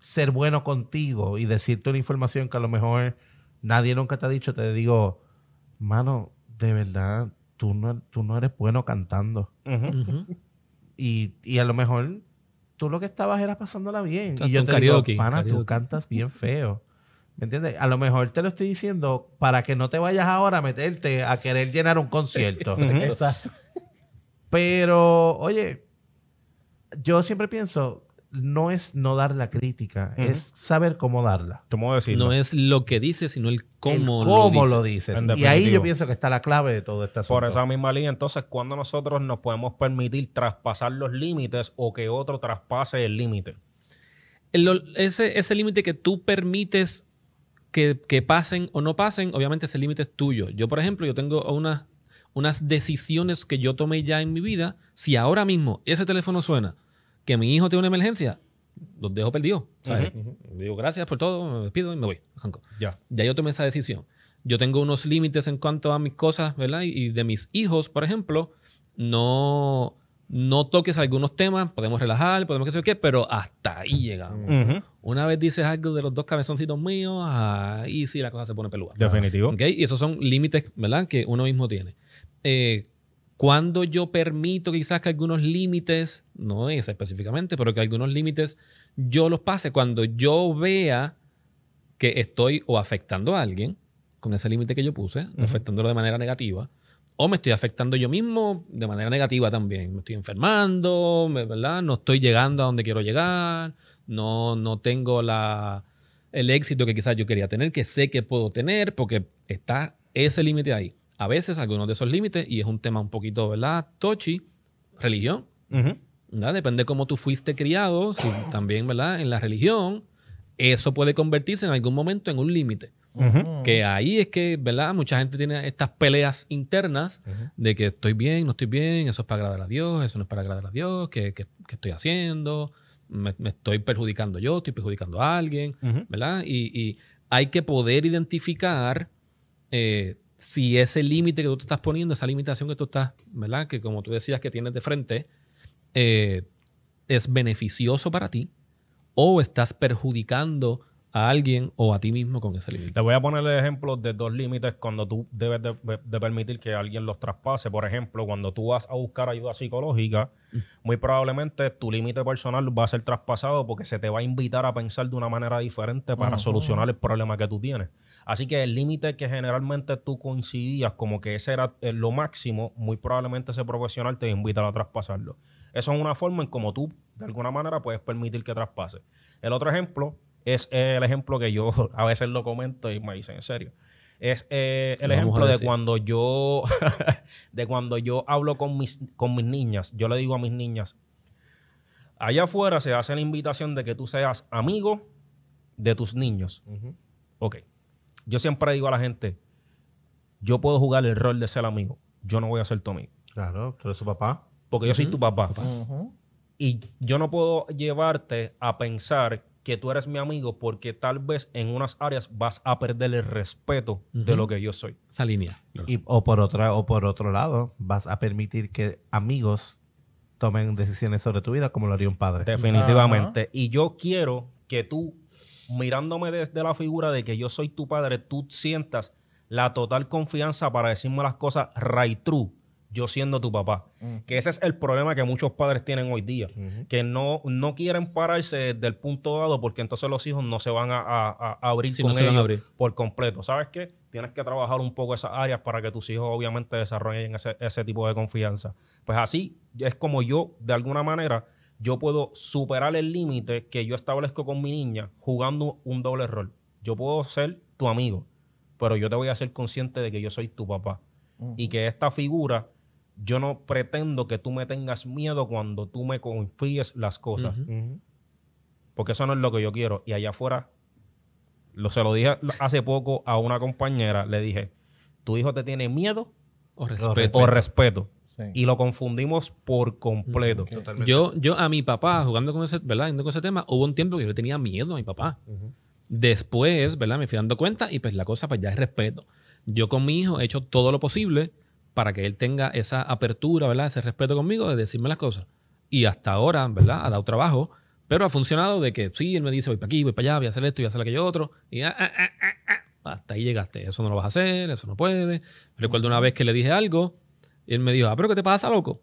ser bueno contigo y decirte una información que a lo mejor nadie nunca te ha dicho, te digo, mano, de verdad, tú no, tú no eres bueno cantando. Y, y a lo mejor tú lo que estabas era pasándola bien. Y yo te karaoke, digo, pana, tú cantas bien feo. ¿Me entiendes? A lo mejor te lo estoy diciendo para que no te vayas ahora a meterte a querer llenar un concierto. Exacto. Pero, oye, yo siempre pienso, no es no dar la crítica, es saber cómo darla. ¿Cómo decirlo? No es lo que dices, sino el cómo, El cómo lo lo dices. Y ahí yo pienso que está la clave de todo este asunto. Por esa misma línea, entonces, cuando nosotros nos podemos permitir traspasar los límites o que otro traspase el límite? Ese ese límite que tú permites que, que pasen o no pasen, obviamente ese límite es tuyo. Yo, por ejemplo, yo tengo unas, unas decisiones que yo tomé ya en mi vida. Si ahora mismo ese teléfono suena, que mi hijo tiene una emergencia, los dejo perdidos. ¿sabes? Digo, gracias por todo, me despido y me voy. Ya. Ya yo tomé esa decisión. Yo tengo unos límites en cuanto a mis cosas, ¿verdad? Y, de mis hijos, por ejemplo, no, no toques algunos temas, podemos relajar, podemos que sé qué, pero hasta ahí llegamos. Ujú. Una vez dices algo de los dos cabezoncitos míos, ahí sí la cosa se pone peluda. Definitivo. ¿Ok? Y esos son límites, ¿verdad? Que uno mismo tiene. Eh, cuando yo permito quizás que algunos límites, no es específicamente, pero que algunos límites yo los pase cuando yo vea que estoy o afectando a alguien con ese límite que yo puse, afectándolo de manera negativa, o me estoy afectando yo mismo de manera negativa también. Me estoy enfermando, ¿verdad? No estoy llegando a donde quiero llegar, no, no tengo la, el éxito que quizás yo quería tener, que sé que puedo tener, porque está ese límite ahí. A veces algunos de esos límites, y es un tema un poquito, ¿verdad? Tochi, religión. Ujú. ¿verdad? Depende cómo tú fuiste criado, si también, ¿verdad? En la religión, eso puede convertirse en algún momento en un límite. Ujú. Que ahí es que, ¿verdad? Mucha gente tiene estas peleas internas de que estoy bien, no estoy bien, eso es para agradar a Dios, eso no es para agradar a Dios, ¿qué, qué- qué estoy haciendo? Me, me estoy perjudicando yo, estoy perjudicando a alguien. ¿verdad? Y, y hay que poder identificar eh, si ese límite que tú te estás poniendo, esa limitación que tú estás, ¿verdad? Que como tú decías que tienes de frente, eh, es beneficioso para ti o estás perjudicando a alguien o a ti mismo con ese límite. Te voy a poner el ejemplo de dos límites cuando tú debes de, de permitir que alguien los traspase. Por ejemplo, cuando tú vas a buscar ayuda psicológica, muy probablemente tu límite personal va a ser traspasado porque se te va a invitar a pensar de una manera diferente para solucionar el problema que tú tienes. Así que el límite que generalmente tú coincidías como que ese era eh, lo máximo, muy probablemente ese profesional te va a invitar a traspasarlo. Eso es una forma en como tú, de alguna manera, puedes permitir que traspase. El otro ejemplo es eh, el ejemplo que yo a veces lo comento y me dicen en serio. Es eh, el ejemplo de cuando yo de cuando yo hablo con mis, con mis niñas. Yo le digo a mis niñas, allá afuera se hace la invitación de que tú seas amigo de tus niños. Ok. Yo siempre digo a la gente, yo puedo jugar el rol de ser amigo. Yo no voy a ser tu amigo. Claro, tú eres su papá. Porque yo soy tu papá. Y yo no puedo llevarte a pensar que tú eres mi amigo porque tal vez en unas áreas vas a perder el respeto de lo que yo soy. Esa línea. claro. Y, o, por otra, o por otro lado, vas a permitir que amigos tomen decisiones sobre tu vida como lo haría un padre. Definitivamente. Y yo quiero que tú, mirándome desde la figura de que yo soy tu padre, tú sientas la total confianza para decirme las cosas right true, yo siendo tu papá. Que ese es el problema que muchos padres tienen hoy día. Que no, no quieren pararse del punto dado porque entonces los hijos no se van a, a- a abrir Sí, con no ellos abrir. por completo. ¿Sabes qué? Tienes que trabajar un poco esas áreas para que tus hijos obviamente desarrollen ese, ese tipo de confianza. Pues así es como yo, de alguna manera, yo puedo superar el límite que yo establezco con mi niña jugando un doble rol. Yo puedo ser tu amigo, pero yo te voy a hacer consciente de que yo soy tu papá. Y que esta figura, yo no pretendo que tú me tengas miedo cuando tú me confíes las cosas. Porque eso no es lo que yo quiero. Y allá afuera, lo, se lo dije hace poco a una compañera, le dije, tu hijo te tiene miedo O respeto. o respeto. Sí. Y lo confundimos por completo. Yo, yo a mi papá, jugando con ese, ¿verdad? Yendo con ese tema, hubo un tiempo que yo le tenía miedo a mi papá. Después, ¿verdad? Me fui dando cuenta y pues la cosa pues ya es respeto. Yo con mi hijo he hecho todo lo posible para que él tenga esa apertura, ¿verdad? Ese respeto conmigo de decirme las cosas. Y hasta ahora, ¿verdad? Ha dado trabajo, pero ha funcionado de que sí, él me dice, voy para aquí, voy para allá, voy a hacer esto, voy a hacer aquello otro. Y ah, ah, ah, ah, ah, hasta ahí llegaste. Eso no lo vas a hacer, eso no puede. Recuerdo una vez que le dije algo Y él me dijo, ah, pero ¿qué te pasa, loco?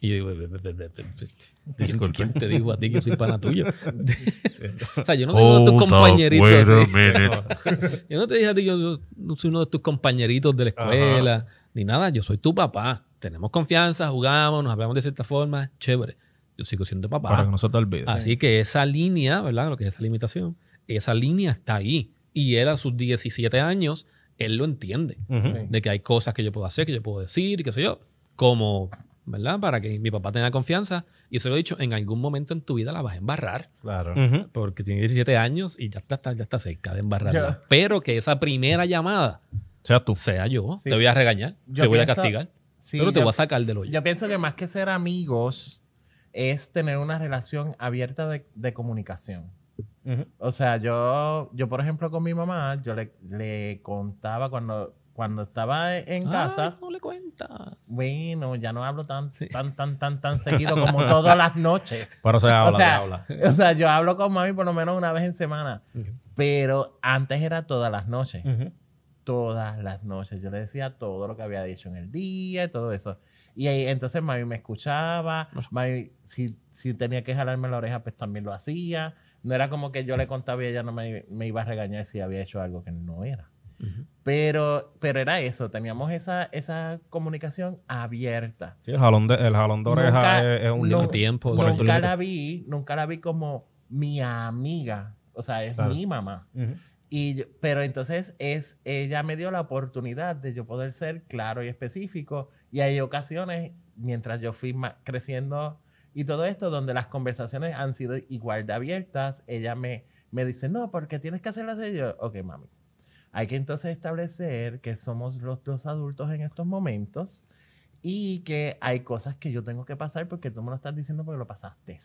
Y yo digo, "Be- be- be- be- be- be- ¿quién, te dijo a ti que soy pana tuyo? o sea, yo no soy uno de tus compañeritos. Yo no te dije a ti que yo no soy uno de tus compañeritos de la escuela, ni nada. Yo soy tu papá. Tenemos confianza, jugamos, nos hablamos de cierta forma. Chévere. Yo sigo siendo papá. Para que no se te olvide. Así que esa línea, ¿verdad? Lo que es esa limitación, esa línea está ahí. Y él a sus 17 años, él lo entiende. Ujú. De que hay cosas que yo puedo hacer, que yo puedo decir, qué sé yo. Como, ¿verdad? Para que mi papá tenga confianza. Y se lo he dicho, en algún momento en tu vida la vas a embarrar. Claro. Ujú. Porque tiene 17 años y ya está, ya está cerca de embarrarla. Yo- Pero que esa primera llamada Seas tú. sea yo. Sí. Te voy a regañar, Yo te voy a castigar. Sí, pero te yo- voy a sacar del hoyo. Yo pienso que más que ser amigos es tener una relación abierta de, de comunicación. O sea, yo, yo por ejemplo, con mi mamá, yo le, le contaba cuando, cuando estaba en Ay, casa, no le cuentas. bueno, ya no hablo tan, tan, tan, tan, tan seguido como todas las noches. Pero se habla, o, sea, se habla. o sea, yo hablo con mami por lo menos una vez en semana, pero antes era todas las noches. Todas las noches. Yo le decía todo lo que había dicho en el día y todo eso. Y ahí, entonces mami me escuchaba, mami, si, si tenía que jalarme la oreja, pues también lo hacía. No era como que yo le contaba y ella no me, me iba a regañar si había hecho algo que no era. Pero, pero era eso, teníamos esa, esa comunicación abierta. Sí, el jalón de, el jalón de oreja Nunca- es, es un no- límite. tiempo. Nunca la vi, nunca la vi como mi amiga. O sea, es Claro. mi mamá. Ujú. Y, pero entonces es, ella me dio la oportunidad de yo poder ser claro y específico. Y hay ocasiones, mientras yo fui creciendo y todo esto, donde las conversaciones han sido igual de abiertas, ella me, me dice, no, porque tienes que hacerlo así. Yo, ok, mami. Hay que entonces establecer que somos los dos adultos en estos momentos y que hay cosas que yo tengo que pasar porque tú me lo estás diciendo porque lo pasaste.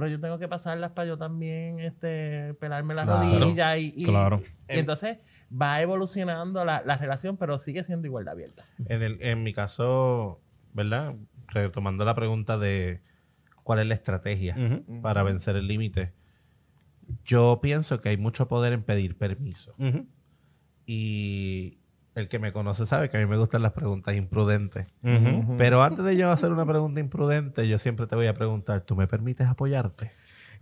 Pero yo tengo que pasarlas para yo también este, pelarme la Claro, rodilla y, y- claro. y entonces va evolucionando la, la relación, pero sigue siendo igual de abierta. En, el- en mi caso, ¿verdad? Retomando la pregunta de cuál es la estrategia para vencer el límite. Yo pienso que hay mucho poder en pedir permiso. Y el que me conoce sabe que a mí me gustan las preguntas imprudentes. Pero antes de yo hacer una pregunta imprudente, yo siempre te voy a preguntar, ¿tú me permites apoyarte?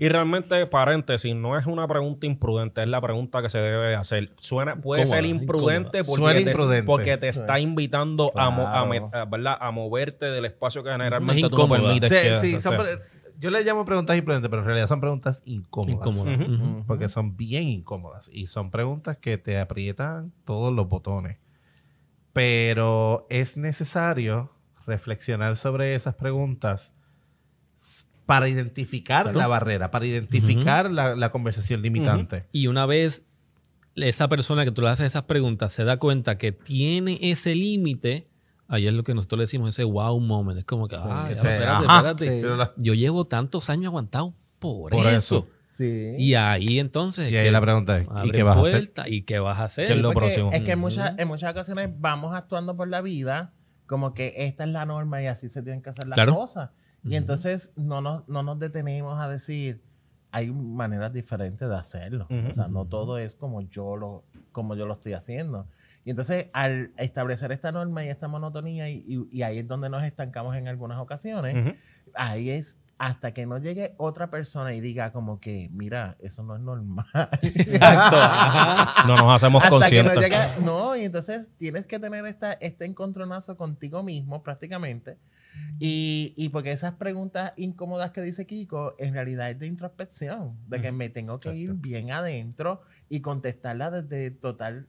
Y realmente, paréntesis, no es una pregunta imprudente, es la pregunta que se debe hacer. Suena, puede ser imprudente porque, Suena te, imprudente. porque te está invitando a, mo- a me- Claro. a, ¿verdad? a moverte del espacio que generalmente Es tú no permites Sí, que- sí, son yo le llamo preguntas imprudentes, pero en realidad son preguntas incómodas. Incómoda. Ujú. Ujú. Porque son bien incómodas. Y son preguntas que te aprietan todos los botones. Pero es necesario reflexionar sobre esas preguntas para identificar la barrera, para identificar la, la conversación limitante. Y una vez esa persona que tú le haces esas preguntas se da cuenta que tiene ese límite, ahí es lo que nosotros le decimos ese wow moment. Es como que, ah, Que ya, se- espérate, ajá, espérate. sí. Yo llevo tantos años aguantado por, Por eso. eso. Sí. Y ahí entonces. y ahí la pregunta es, ¿y qué vas a hacer? puerta, ¿Y qué vas a hacer? ¿Qué es lo próximo? Es que en muchas, en muchas ocasiones vamos actuando por la vida como que esta es la norma y así se tienen que hacer las Claro. cosas. Y entonces no nos, no nos detenemos a decir, hay maneras diferentes de hacerlo. Ujú. O sea, no todo es como yo lo, como yo lo estoy haciendo. Y entonces al establecer esta norma y esta monotonía, y, y- y ahí es donde nos estancamos en algunas ocasiones, Ujú. ahí es hasta que no llegue otra persona y diga como que, mira, eso no es normal. Exacto. ajá. No nos hacemos hasta que conscientes. no llega, no, y entonces tienes que tener esta, este encontronazo contigo mismo prácticamente. Y, y porque esas preguntas incómodas que dice Kiko, en realidad es de introspección, de que me tengo que ir bien adentro y contestarla desde total,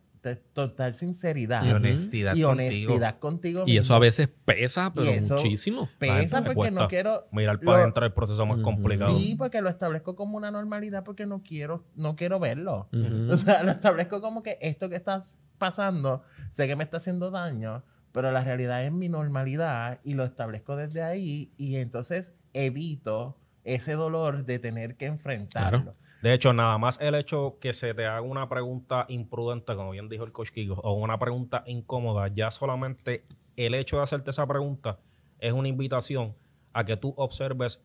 total sinceridad Y honestidad y contigo. honestidad contigo. Y eso a veces pesa, pero muchísimo. pesa porque cuesta no quiero Mirar para adentro el proceso más complicado. Sí, porque lo establezco como una normalidad porque no quiero, no quiero verlo. O sea, lo establezco como que esto que estás pasando, sé que me está haciendo daño, pero la realidad es mi normalidad y lo establezco desde ahí y entonces evito ese dolor de tener que enfrentarlo. Claro. De hecho, nada más el hecho que se te haga una pregunta imprudente, como bien dijo el coach Kiko, o una pregunta incómoda, ya solamente el hecho de hacerte esa pregunta es una invitación a que tú observes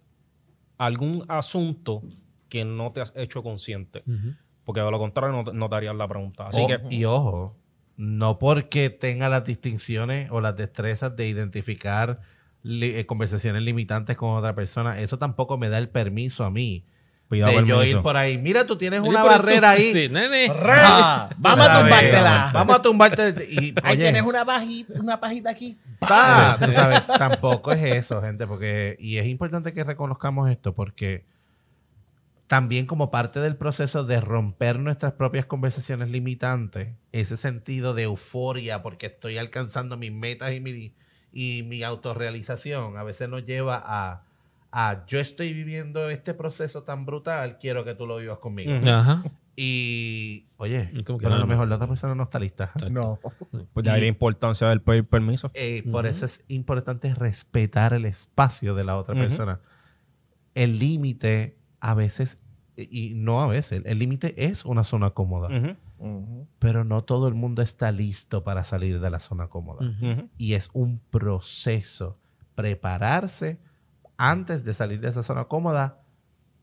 algún asunto que no te has hecho consciente. Porque de lo contrario no, te- no te harías la pregunta. Así O- que, Y ojo, no porque tenga las distinciones o las destrezas de identificar li- eh, conversaciones limitantes con otra persona, eso tampoco me da el permiso a mí Pida de yo ir por ahí. Mira, tú tienes una tú- barrera ahí. Sí, nene. Ah, vamos a tumbártela. Vamos a tumbarte. Y, Ahí oye, tienes una pajita, una pajita aquí. Tú sabes, tampoco es eso, gente, porque y es importante que reconozcamos esto porque también como parte del proceso de romper nuestras propias conversaciones limitantes, ese sentido de euforia porque estoy alcanzando mis metas y mi, y mi autorrealización a veces nos lleva a, a yo estoy viviendo este proceso tan brutal, quiero que tú lo vivas conmigo. Ajá. Y, oye, Y como que pero a no, lo mejor la otra persona no está lista. No. Pues de ahí la importancia del pedir permiso. Eh, Por eso es importante respetar el espacio de la otra persona. El límite a veces, y no a veces, el límite es una zona cómoda, Ujú. pero no todo el mundo está listo para salir de la zona cómoda. Y es un proceso. Prepararse antes de salir de esa zona cómoda.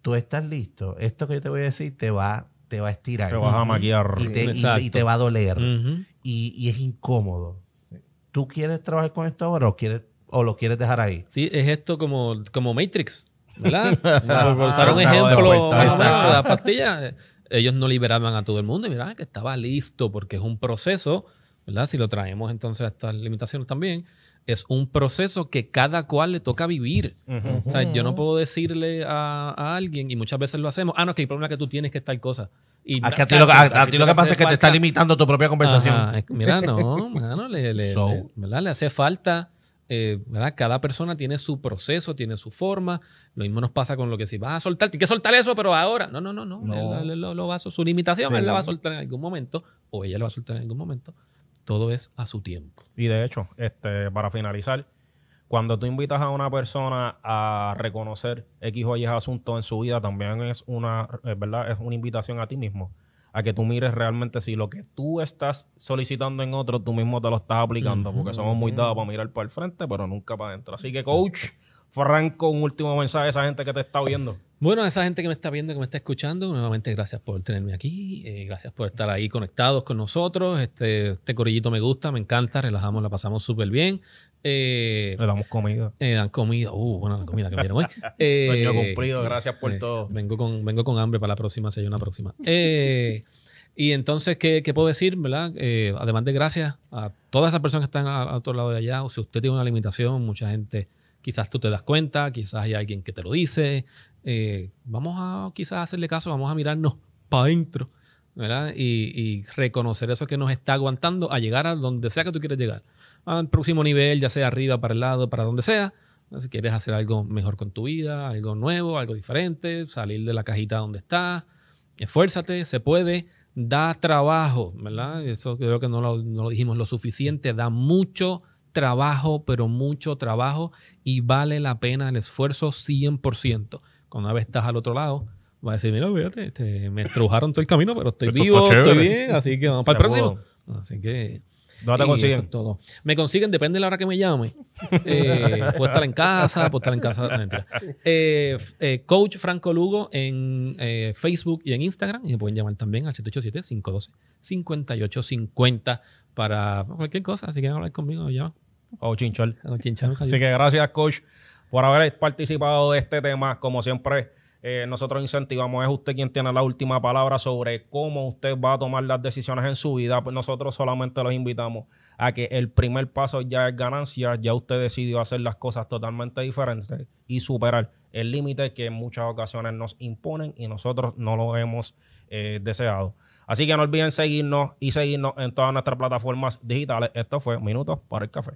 Tú estás listo. Esto que yo te voy a decir te va, te va a estirar. Te vas a maquillar. y, te, y- y te va a doler. Ujú. y, y es incómodo. Sí. ¿Tú quieres trabajar con esto ahora o, quieres, o lo quieres dejar ahí? Sí, es esto como, como Matrix, ¿verdad? por, por usar un Ah, ejemplo de la pastilla, ellos no liberaban a todo el mundo y miraban que estaba listo porque es un proceso, ¿verdad? Si lo traemos entonces a estas limitaciones también, es un proceso que cada cual le toca vivir. Ujú. O sea, yo no puedo decirle a, a alguien, y muchas veces lo hacemos, ah, no, que el problema es que tú tienes que estar cosa. Y Es que a ti lo, a- a ti lo que pasa es que te está limitando tu propia conversación. Ajá, mira, no, mano, le, le- So. le- ¿verdad? le hace falta, eh, ¿verdad? Cada persona tiene su proceso, tiene su forma. Lo mismo nos pasa con lo que si vas a soltar, tienes que soltar eso, pero ahora. No, no, no, no. No. Él- él lo, lo va a, su limitación, Sí. él la va a soltar en algún momento, o ella lo va a soltar en algún momento. Todo es a su tiempo. Y de hecho, este, para finalizar, cuando tú invitas a una persona a reconocer X o Y asuntos en su vida, también es una, es verdad, es una invitación a ti mismo. A que tú mires realmente si lo que tú estás solicitando en otro, tú mismo te lo estás aplicando. Porque somos muy dados para mirar para el frente, pero nunca para adentro. Así que, coach, Franco, un último mensaje a esa gente que te está viendo. Bueno, a esa gente que me está viendo, que me está escuchando, nuevamente gracias por tenerme aquí, eh, gracias por estar ahí conectados con nosotros. Este, este corillito me gusta, me encanta, relajamos, la pasamos súper bien. Eh, Le damos comida. eh, dan comida, uh, bueno, la comida que me dieron hoy. Eh, Sueño cumplido, gracias por eh, todo. Vengo con, vengo con hambre para la próxima, si hay una próxima. Eh, y entonces, ¿qué, qué puedo decir, verdad? Eh, además de gracias a todas esas personas que están al otro lado de allá, o si usted tiene una limitación, mucha gente, quizás tú te das cuenta, quizás hay alguien que te lo dice. eh, vamos a quizás hacerle caso, vamos a mirarnos para adentro, ¿verdad? Y, y reconocer eso que nos está aguantando a llegar a donde sea que tú quieras llegar. Al próximo nivel, ya sea arriba, para el lado, para donde sea. Si quieres hacer algo mejor con tu vida, algo nuevo, algo diferente, salir de la cajita donde estás, esfuérzate, se puede, da trabajo, ¿verdad? Eso creo que no lo, no lo dijimos lo suficiente, da mucho trabajo, pero mucho trabajo y vale la pena el esfuerzo 100%. Cuando una vez estás al otro lado, vas a decir, mira, fíjate, este, me estrujaron todo el camino, pero estoy Esto está vivo, estoy bien, así que vamos para el próximo. Así que... ¿Dónde te consiguen? todo. Me consiguen, depende de la hora que me llame. Eh, puedo estar en casa, puedo estar en casa. no. Eh, eh, Coach Franco Lugo en eh, Facebook y en Instagram. Y me pueden llamar también al 787-512-5850 para cualquier cosa. Así que hablar conmigo, me llaman. O chinchol. O chinchar, Así que gracias, coach, por haber participado de este tema. Como siempre, eh, nosotros incentivamos, es usted quien tiene la última palabra sobre cómo usted va a tomar las decisiones en su vida. Pues nosotros solamente los invitamos a que el primer paso ya es ganancia, ya usted decidió hacer las cosas totalmente diferentes y superar el límite que en muchas ocasiones nos imponen y nosotros no lo hemos eh, deseado. Así que no olviden seguirnos y seguirnos en todas nuestras plataformas digitales. Esto fue Minutos para el Café.